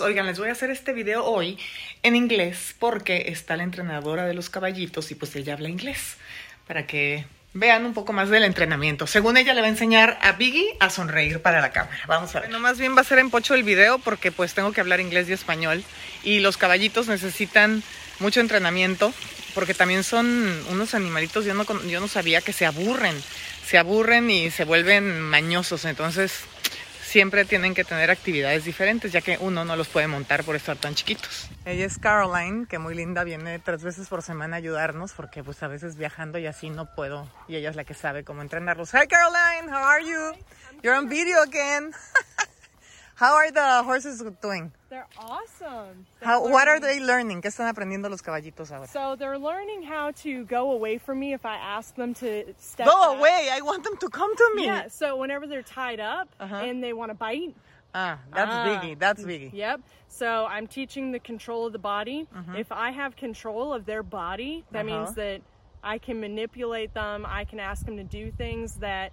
Oigan, les voy a hacer este video hoy en inglés porque está la entrenadora de los caballitos y pues ella habla inglés para que vean un poco más del entrenamiento. Según ella le va a enseñar a Biggie a sonreír para la cámara. Vamos a ver. Bueno, más bien va a ser en pocho el video porque pues tengo que hablar inglés y español y los caballitos necesitan mucho entrenamiento porque también son unos animalitos, yo no, yo no sabía que se aburren, se aburren y se vuelven mañosos, entonces siempre tienen que tener actividades diferentes, ya que uno no los puede montar por estar tan chiquitos. Ella es Caroline, que muy linda, viene tres veces por semana a ayudarnos, porque pues a veces viajando y así no puedo, y ella es la que sabe cómo entrenarlos. Hi Caroline, how are you? You're on video again. how are the horses doing? They're awesome. They're how, what are they learning? ¿Qué están aprendiendo los caballitos ahora? So they're learning how to go away from me if I ask them to step Go back. away! I want them to come to me. Yeah. So whenever they're tied up Uh-huh. and they want to bite. Ah, that's ah, Biggie. That's Biggie. Yep. So I'm teaching the control of the body. Mm-hmm. If I have control of their body, that Uh-huh. means that I can manipulate them. I can ask them to do things that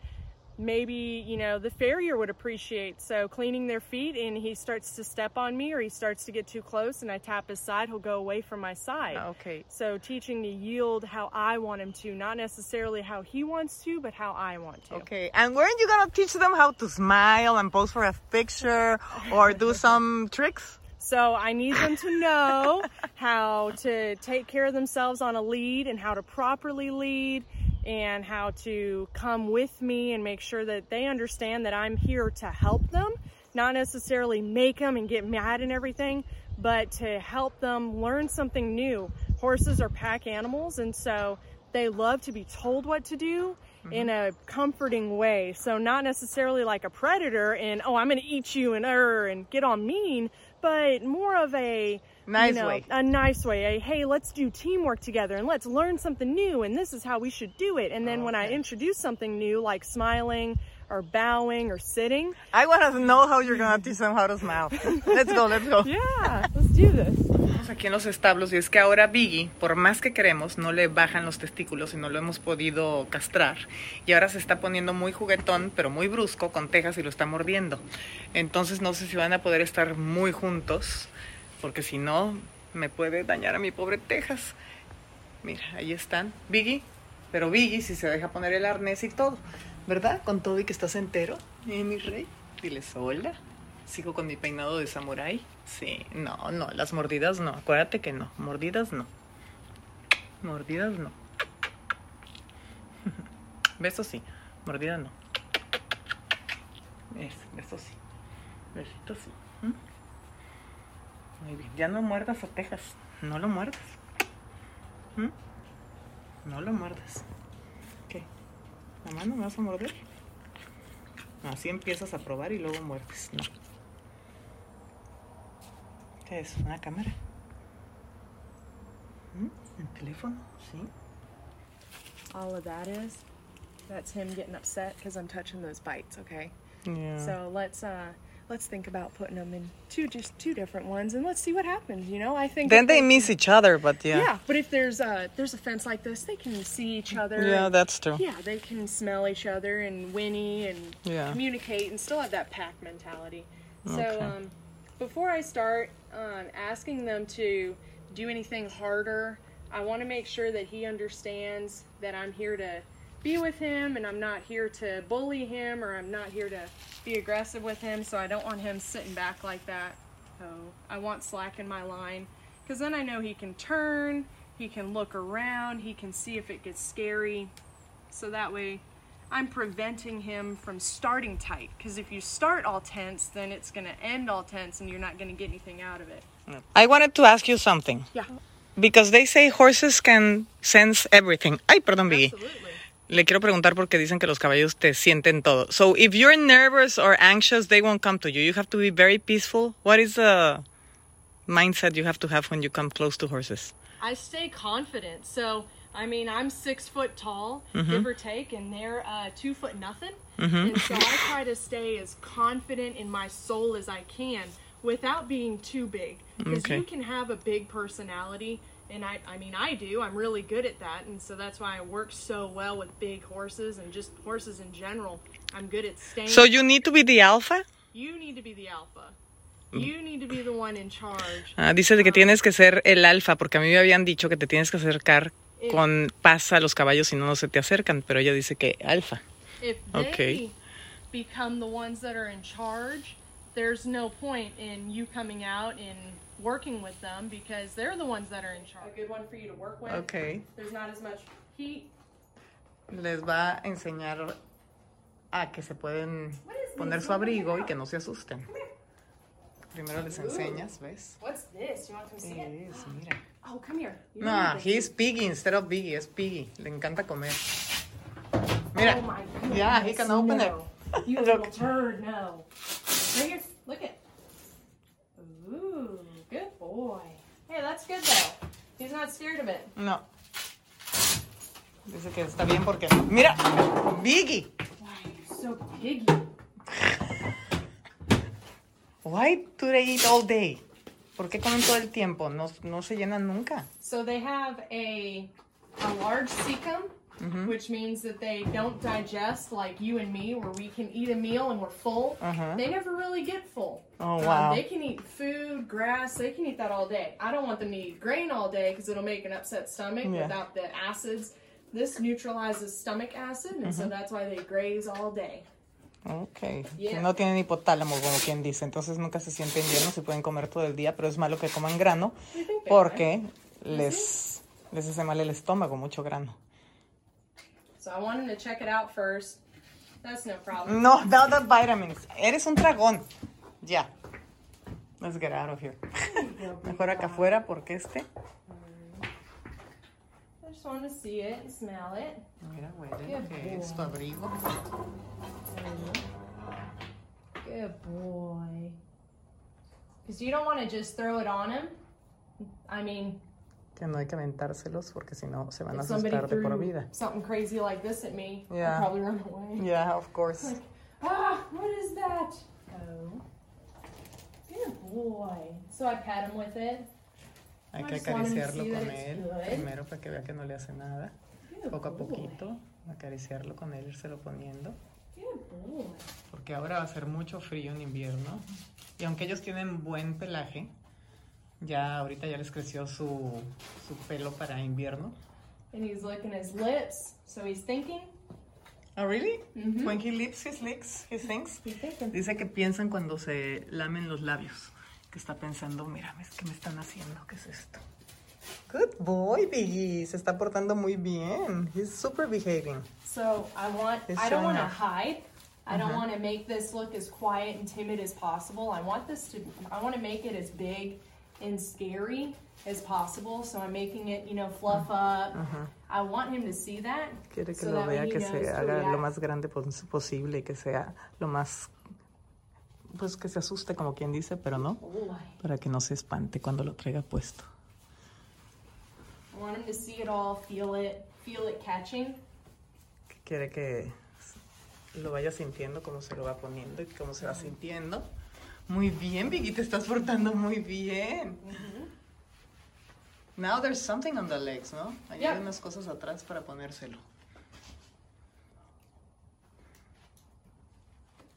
maybe you know the farrier would appreciate so cleaning their feet and he starts to step on me or he starts to get too close and i tap his side he'll go away from my side Okay. so teaching to yield how i want him to not necessarily how he wants to but how i want to Okay, and weren't you gonna teach them how to smile and pose for a picture or do some tricks? So I need them to know how to take care of themselves on a lead and how to properly lead and how to come with me and make sure that they understand that I'm here to help them, not necessarily make them and get mad and everything, but to help them learn something new. Horses are pack animals and so they love to be told what to do in a comforting way. So not necessarily like a predator and oh I'm gonna eat you and er and get on mean, but more of a Nice you know, way. A nice way. A hey, let's do teamwork together and let's learn something new and this is how we should do it. And then when I Okay. introduce something new like smiling or bowing or sitting, I want to know how you're gonna teach them how to smile. Let's go, let's go. yeah, let's do this. Estamos aquí en los establos y es que ahora Biggie, por más que queremos, no le bajan los testículos y no lo hemos podido castrar. Y ahora se está poniendo muy juguetón, pero muy brusco con tejas y lo está mordiendo. Entonces no sé si van a poder estar muy juntos, porque si no, me puede dañar a mi pobre Texas. Mira, ahí están. Biggie, pero Biggie si se deja poner el arnés y todo, ¿verdad? Con todo y que estás entero, ¿eh, mi rey? Diles hola. Sigo con mi peinado de samurái. Sí, no, no, las mordidas no. Acuérdate que no. Mordidas no. Mordidas no. Besos sí. Mordidas no. Es, besos sí. Besitos sí. ¿Mm? Muy bien. Ya no muerdas a Texas. No lo muerdas. ¿Mm? No lo muerdas. ¿Qué? ¿Mamá no me vas a morder? Así empiezas a probar y luego muerdes. No. ¿Qué es? ¿Una cámara? ¿Mm? ¿El teléfono? Sí. All of that is that's him getting upset because I'm touching those bites, okay? Yeah. So let's uh let's think about putting them in two just two different ones and let's see what happens, you know? I think then if they miss each other, but yeah. Yeah, but if there's a there's a fence like this, they can see each other. Yeah, and- that's true. yeah, they can smell each other and whinny and Yeah. communicate and still have that pack mentality. So Okay. um, before I start um, asking them to do anything harder, I want to make sure that he understands that I'm here to be with him and I'm not here to bully him or I'm not here to be aggressive with him. So I don't want him sitting back like that. So I want slack in my line because then I know he can turn, he can look around, he can see if it gets scary. So that way I'm preventing him from starting tight. Because if you start all tense, then it's going to end all tense and you're not going to get anything out of it. I wanted to ask you something. Yeah, Because they say horses can sense everything. Ay, perdón, Biggie. absolutely. Le quiero preguntar porque dicen que los caballos te sienten todo. So if you're nervous or anxious, they won't come to you. You have to be very peaceful. What is the mindset you have to have when you come close to horses? I stay confident. So, I mean, I'm six foot tall, give or take, and they're uh, two foot nothing. And so I try to stay as confident in my soul as I can without being too big. Because Okay. you can have a big personality, and I, I mean, I do. I'm really good at that, and so that's why I work so well with big horses and just horses in general. I'm good at staying. So you need to be the alpha? you need to be the alpha. You need to be the one in charge. Ah, dice que tienes que ser el alfa, porque a mí me habían dicho que te tienes que acercar con paz a los caballos si no, no se te acercan, pero ella dice que alfa. If they Okay. become the ones that are in charge, there's no point in you coming out and working with them because they're the ones that are in charge. A good one for you to work with. Ok. There's not as much heat. Les va a enseñar a que se pueden What is poner su abrigo y que no se asusten. Primero les enseñas, ¿ves? What's this? You want to come see it? Es, mira. Oh, come here. You No, this. he's Piggy instead of Biggie, es Piggy. Le encanta comer. Mira. Oh my goodness. Yeah, he can open it. no. You Look. little turd, no. Right here, look it. Boy. Hey, that's good though. He's not scared of it. No. Dice que está bien porque. Mira, Biggie. Why you're so piggy? Why do they eat all day? ¿Por qué comen todo el tiempo? No, no se llenan nunca. So they have a a large cecum, Mm-hmm. which means that they don't digest like you and me, where we can eat a meal and we're full. Uh-huh. They never really get full. Oh, Um, wow. they can eat food, grass. They can eat that all day. I don't want them to eat grain all day because it'll make an upset stomach Yeah. without the acids. This neutralizes stomach acid, and Mm-hmm. so that's why they graze all day. Ok. Yeah. No tienen hipotálamo, como quien dice. Entonces nunca se sienten llenos y pueden comer todo el día, pero es malo que coman grano I think they porque les, les hace mal el estómago, mucho grano. So I want him to check it out first. That's no problem. No, no, the vitamins. Eres un dragón. Yeah. Let's get out of here. Mejor acá afuera porque este. I just want to see it and smell it. Mira, huele que es tu abrigo. Good boy. Because you don't want to just throw it on him. I mean, Que no hay que aventárselos porque si no se van a asustar de por vida. something crazy like this at me, Yeah. I'd probably run away. Yeah, of course. Like, ah, what is that? Oh. Good boy. So I pat him with it. Hay I que acariciarlo con él primero para que vea que no le hace nada. Good Poco a boy. poquito, acariciarlo con él, írselo poniendo. Porque ahora va a ser mucho frío en invierno. Y aunque ellos tienen buen pelaje, ya ahorita ya les creció su, su pelo para invierno. And he's licking his lips, so he's thinking. Oh, really? Mhm. When he lips his licks, he thinks. Dice que piensan cuando se lamen los labios. Que está pensando, mira, ¿qué me están haciendo? ¿Qué es esto? Good boy, Biggie. Se está portando muy bien. He's super behaving. So I want. He's I don't want to hide. I don't Uh-huh. want to make this look as quiet and timid as possible. I want this to. I want to make it as big and scary as possible. So I'm making it, you know, fluff up. I want him to see that. Quiere que so lo vea, que se haga lo react. más grande pos- posible, que sea lo más, pues que se asuste como quien dice, pero no, Boy. para que no se espante cuando lo traiga puesto. I want him to see it all, feel it, feel it catching. Quiere que lo vaya sintiendo, cómo se lo va poniendo y cómo se va sintiendo. Muy bien, Biggie, te estás portando muy bien. Now there's something on the legs, ¿no? Hay Yeah. unas cosas atrás para ponérselo.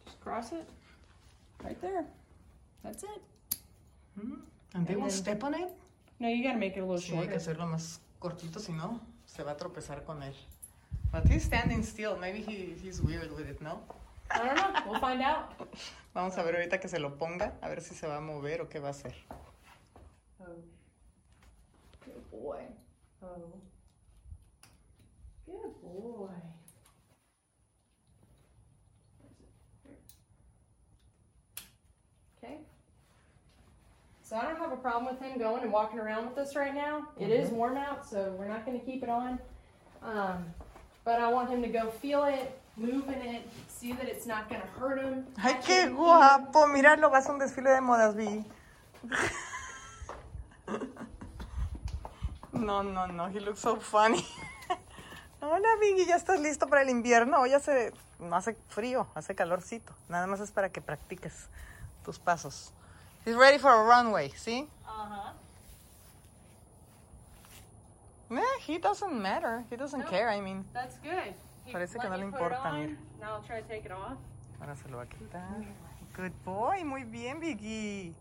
Just cross it. Right there. That's it. And they And will then- step on it. No, you gotta make it a little Sí, hay que shorter. hacerlo más cortito, si no, se va a tropezar con él. But he's standing still. Maybe he, he's weird with it, ¿no? I don't know. We'll find out. Vamos a ver ahorita que se lo ponga, a ver si se va a mover o qué va a hacer. Oh. Good boy. Oh. Good boy. Okay. So I don't have a problem with him going and walking around with us right now. It is warm out, so we're not going to keep it on. Um, but I want him to go feel it, move in it, see that it's not going to hurt him. ¡Ay, qué guapo! Míralo, vas a un desfile de modas, Vi. No, no, no, he looks so funny. Hola, Biggie, ¿ya estás listo para el invierno? Hoy hace, no hace frío, hace calorcito. Nada más es para que practiques tus pasos. He's ready for a runway, ¿sí? Uh-huh. Nah, he doesn't matter. He doesn't No. care, I mean. That's good. Parece que no le importa, mira. Ahora se lo va a quitar. Good boy, muy bien, Biggie.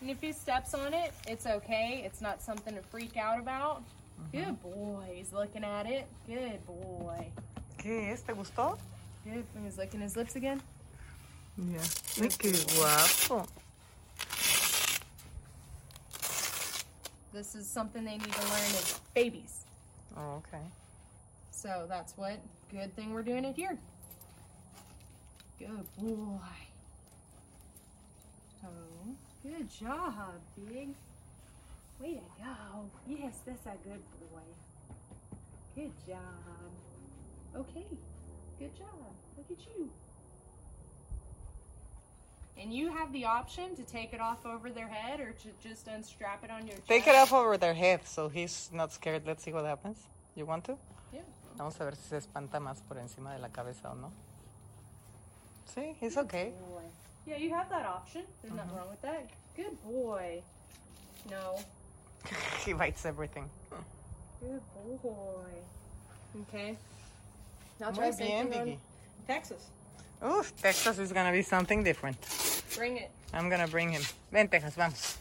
And if he steps on it, it's okay. It's not something to freak out about. Uh -huh. Good boy. He's looking at it. Good boy. ¿Qué es? ¿Te gustó? Good. He's licking his lips again. Yeah. Ay, qué guapo. This is something they need to learn as babies. Oh, okay. So that's what good thing we're doing it here. Good boy. Oh, good job, big. Way to go. Yes, that's a good boy. Good job. Okay. Good job. Look at you. And you have the option to take it off over their head or to just unstrap it on your chest. Take it off over their head so he's not scared. Let's see what happens. You want to? Yeah. Vamos a ver si se espanta más por encima de la cabeza o no. Sí, he's okay. Yeah, you have that option. There's nothing mm-hmm. wrong with that. Good boy. No. he bites everything. Good boy. Okay. Now Muy bien, same thing Biggie. Texas. Oof, Texas is gonna be something different. Bring it. I'm gonna bring him. Ven, Texas, vamos.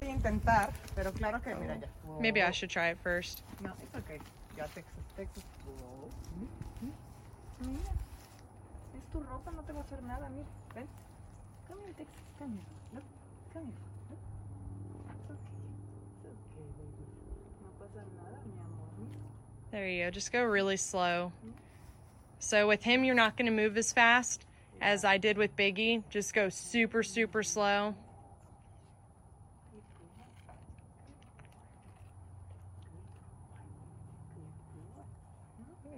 Voy a intentar, pero claro que mira ya. Maybe I should try it first. No, it's okay. Ya Texas, Texas. Whoa. Mira. Es tu ropa, no te va a hacer nada, mira. Ven. Come here, Texas. Come here. Look. Come here. Look. It's okay. It's okay, baby. No pasa nada, mi amor. There you go. Just go really slow. Mm-hmm. So with him, you're not going to move as fast as I did with Biggie. Just go super, super slow.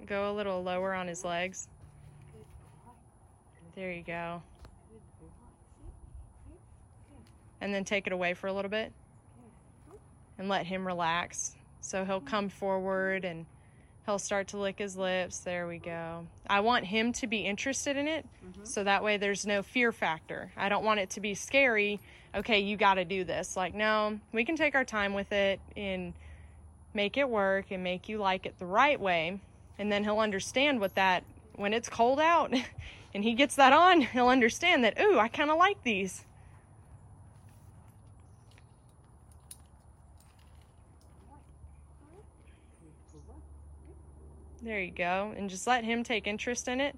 Go a little lower on his legs. There you go. And then take it away for a little bit and let him relax. So he'll come forward and he'll start to lick his lips. There we go. I want him to be interested in it mm-hmm. so that way there's no fear factor. I don't want it to be scary. Okay, you got to do this. Like, no, we can take our time with it and make it work and make you like it the right way. And then he'll understand what that, when it's cold out and he gets that on, he'll understand that, ooh, I kind of like these. There you go. And just let him take interest in it.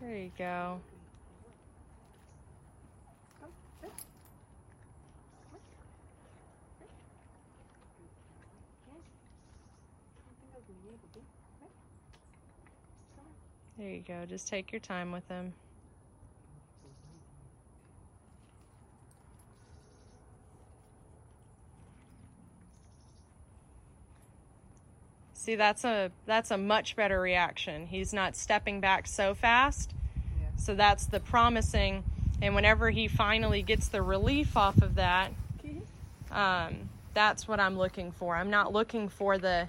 There you go. There you go. Just take your time with them. See, that's a that's a much better reaction. He's not stepping back so fast. Yeah. So that's the promising and whenever he finally gets the relief off of that, um, that's what I'm looking for. I'm not looking for the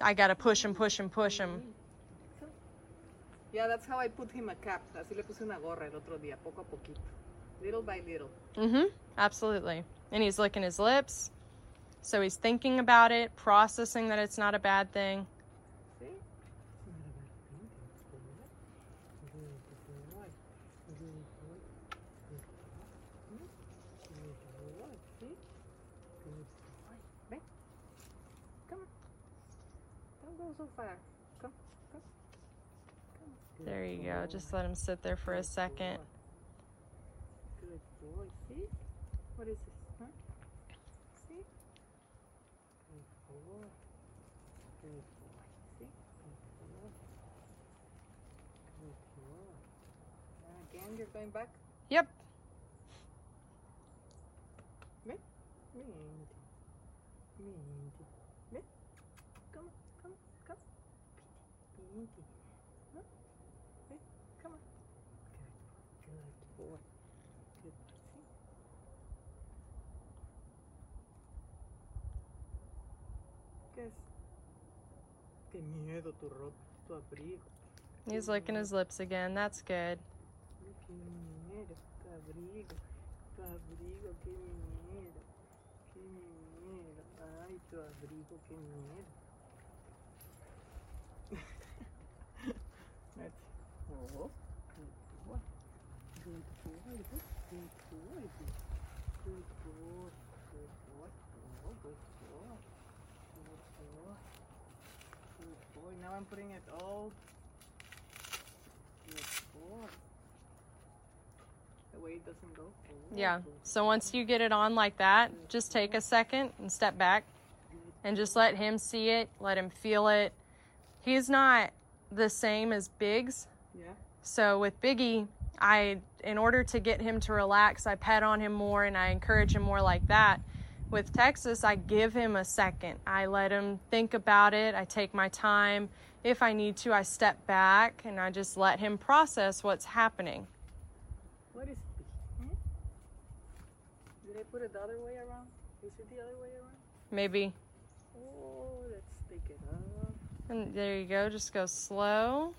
I got to push and push and push him. Yeah, that's how I put him a cap. Así le puse una gorra el otro día, poco a poquito. Little by little. Mm-hmm. Absolutely. And he's licking his lips. So he's thinking about it, processing that it's not a bad thing. ¿Sí? Ven. Come on. Don't go so far. Come, come. Come. There you Just let him sit there for a second. Good boy. See? What is this? Huh? See? Good boy. Good boy. See? Good boy. Good boy. Again, you're going back? Yep. Ven. Vente. Vente. Ven. Come. Come. Come. Huh? Ven. Come on. Good. Good boy. Good boy. See? ¿Qué es? Qué miedo tu ropa, tu abrigo. He's licking his lips again. That's good. Ay, Qué miedo, tu abrigo. Tu abrigo, qué miedo. tu abrigo, qué miedo. Let's oh, good boy. Good boy, good, good boy, good, good boy, good boy, good boy, good boy, good boy. Now I'm putting it all. The way it doesn't go. Oh, Yeah. So once you get it on like that, just take a second and step back and just let him see it, let him feel it. He's not the same as Biggs. Yeah. So with Biggie, I in order to get him to relax, I pet on him more and I encourage him more like that. With Texas, I give him a second. I let him think about it. I take my time. If I need to, I step back and I just let him process what's happening. What is this? Hmm? Did I put it the other way around? Is it the other way around? Maybe. Oh, let's take it up. And there you go. Just go slow.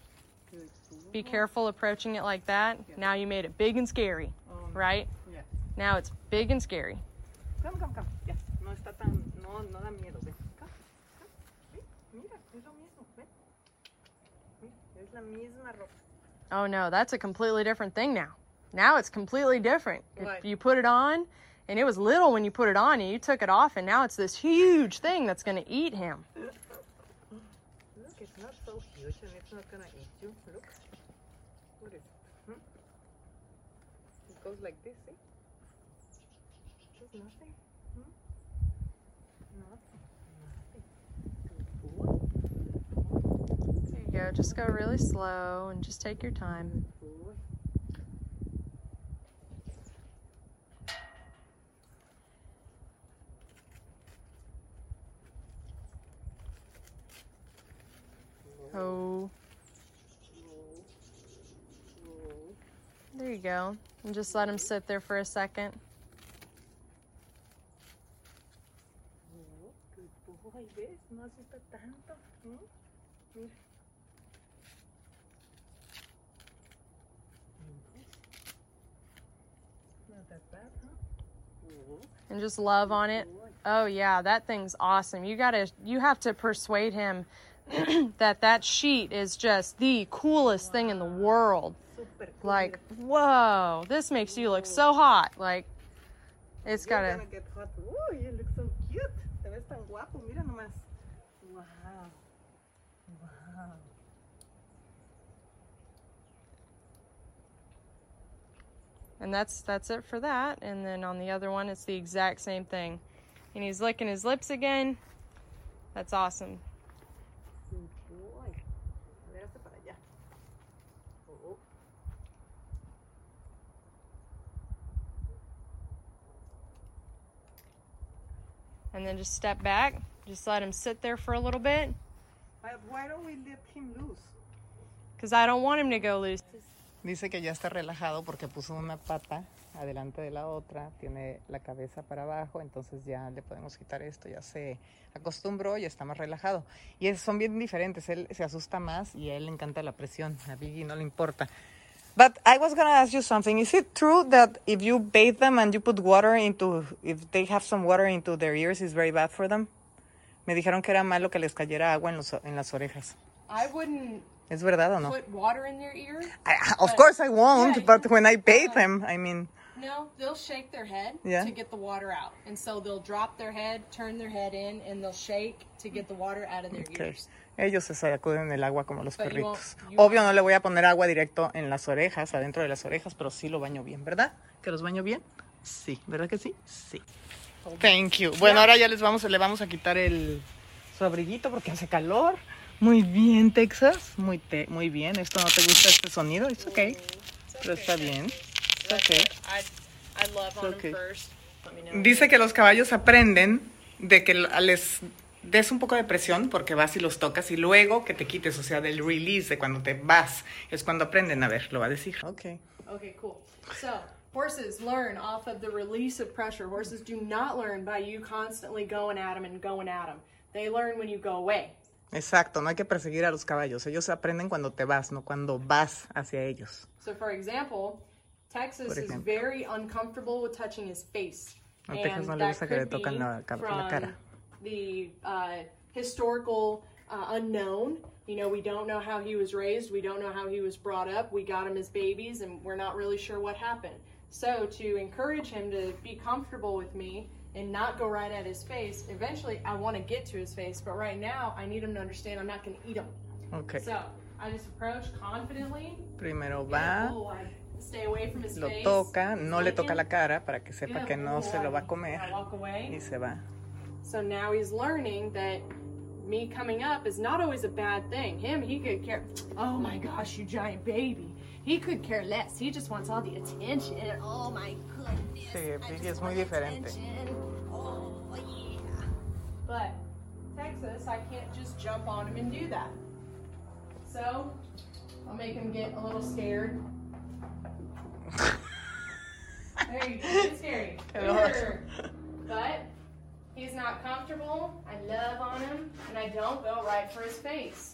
Good. Be careful approaching it like that. Now you made it big and scary, Oh, right? Yeah. Now it's big and scary. Come, come, come. No está tan. No, no da miedo. Ven. Come, come. Ven. Mira, es lo mismo. Ven. Mira, es la misma ropa. Oh no, that's a completely different thing now. Now it's completely different. If Right. you put it on, and it was little when you put it on, and you took it off, and now it's this huge thing that's going to eat him. Look, it's not so huge and it's not gonna eat you. Look. What is it? Hmm? It goes like this, see? There's nothing. Hmm? Nothing. Nothing. Good boy. There you go. Just go really slow and just take your time. Oh, there you go. And just let him sit there for a second. ¿Ves? No asusta tanto. ¿Mm? Mira. Not that bad, huh? And just love on it. Oh yeah, that thing's awesome. You gotta, you have to persuade him that that sheet is just the coolest thing in the world. Cool. Like, whoa, this makes you look so hot. Like, it's You're gotta. gonna get hot. Oh, you look so cute. Te ves tan guapo. Mira nomás. Wow. Wow. And that's that's it for that. And then on the other one, it's the exact same thing. And he's licking his lips again. That's awesome. Boy. A ver, hazte para allá. And then just step back. Just let him sit there for a little bit. Why don't we let him loose? Because I don't want him to go loose. Dice que ya está relajado porque puso una pata adelante de la otra, tiene la cabeza para abajo, entonces ya le podemos quitar esto, ya se acostumbró y está más relajado. Y son bien diferentes, él se asusta más y a él le encanta la presión, a Biggie no le importa. But I was gonna ask you something. Is it true that if you bathe them and you put water into, if they have some water into their ears, is very bad for them? Me dijeron que era malo que les cayera agua en las orejas. I wouldn't ¿Es verdad o no? put water in their ear. I, of course I won't, Yeah, but when I bathe uh, them, I mean, No, they'll shake their head Yeah. to get the water out. And so they'll drop their head, turn their head in, and they'll shake to get the water out of their okay. ears. ellos se sacuden el agua como los But you won't- perritos. you Obvio no le voy a poner agua directo en las orejas, adentro de las orejas, pero sí lo baño bien, ¿verdad? ¿Que los baño bien? Sí, ¿verdad que sí? Sí. Thank you. Bueno, ahora ya les vamos, le vamos a quitar el su abriguito porque hace calor. Muy bien, Texas. Muy te- muy bien. Esto no te gusta este sonido, es okay. Pero está bien. It's okay. Okay. Dice que los caballos aprenden de que les des un poco de presión porque vas y los tocas y luego que te quites, o sea, del release de cuando te vas, es cuando aprenden a ver, lo va a decir. Ok. Okay, cool. So, horses learn off of the release of pressure. Horses do not learn by you constantly going at them and going at them. They learn when you go away. Exacto, no hay que perseguir a los caballos, ellos aprenden cuando te vas, no cuando vas hacia ellos. So, for example, Texas Por is very uncomfortable with touching his face. A Texas no le gusta que le be la, la cara. the uh, historical uh, unknown. You know, we don't know how he was raised, we don't know how he was brought up. We got him as babies, and we're not really sure what happened. So, to encourage him to be comfortable with me and not go right at his face, eventually I want to get to his face, but right now I need him to understand I'm not going to eat him. Ok. So, I just approach confidently. Primero va, boy. Stay away from his lo face. toca, no le toca la cara para que sepa Good que no se lo va a comer I walk away. y se va. So now he's learning that me coming up is not always a bad thing. Him, he could care. Oh my gosh, you giant baby. He could care less. He just wants all the attention. And Oh my. Sí, es muy diferente. Oh yeah. But Texas, I can't just jump on him and do that. So I'll make him get a little scared. There you go. Get scary. But he's not comfortable. I love on him, and I don't go right for his face.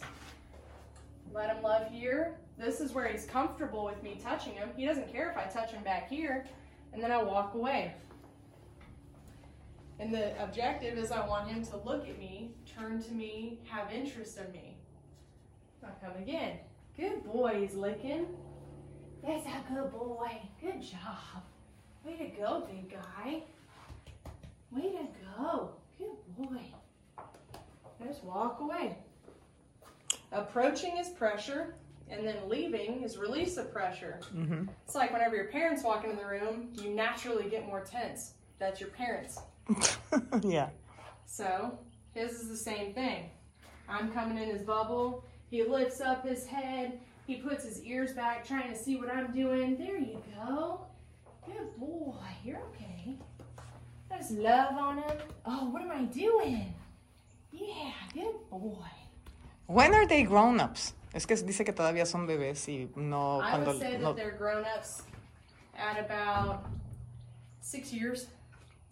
Let him love here. This is where he's comfortable with me touching him. He doesn't care if I touch him back here, and then I walk away. And the objective is I want him to look at me, turn to me, have interest in me. I'll come again. Good boy, he's licking. That's a good boy. Good job. Way to go, big guy. Way to go. Good boy. Just walk away. Approaching is pressure, and then leaving is release of pressure. Ujú. It's like whenever your parents walk into the room, you naturally get more tense. That's your parents. yeah. So his is the same thing. I'm coming in his bubble. He lifts up his head. He puts his ears back, trying to see what I'm doing. There you go. Good boy. You're okay. There's love on him. Oh, what am I doing? Yeah, good boy. When are they grown-ups? Es que dice que todavía son bebés y no I cuando would say no- that they're grown ups at about six years.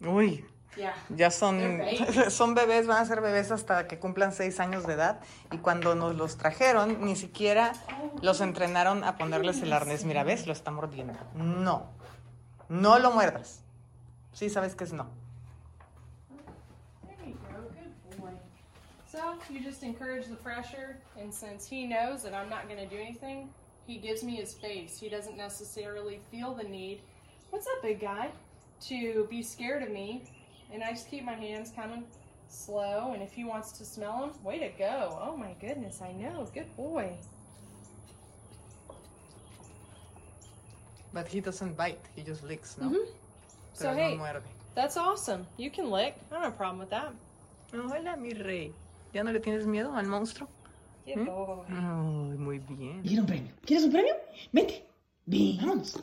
Uy, Yeah. ya son They're babies. son bebés, van a ser bebés hasta que cumplan seis años de edad y cuando nos los trajeron ni siquiera los entrenaron a ponerles el arnés. Mira, ves, lo está mordiendo. No, no lo muerdas. Sí, sabes que es no. You just encourage the pressure, and since he knows that I'm not going to do anything, he gives me his face. He doesn't necessarily feel the need, what's up, big guy, to be scared of me. And I just keep my hands coming slow, and if he wants to smell them, way to go. Oh my goodness, I know, good boy. But he doesn't bite, he just licks, ¿no? Mhm. So, hey, muerde. that's awesome. You can lick. I don't have a problem with that. Hola, mi rey. ¿Ya no le tienes miedo al monstruo? Good boy. Ay, muy bien. Quiero un premio. ¿Quieres un premio? Vente. Ven, vámonos.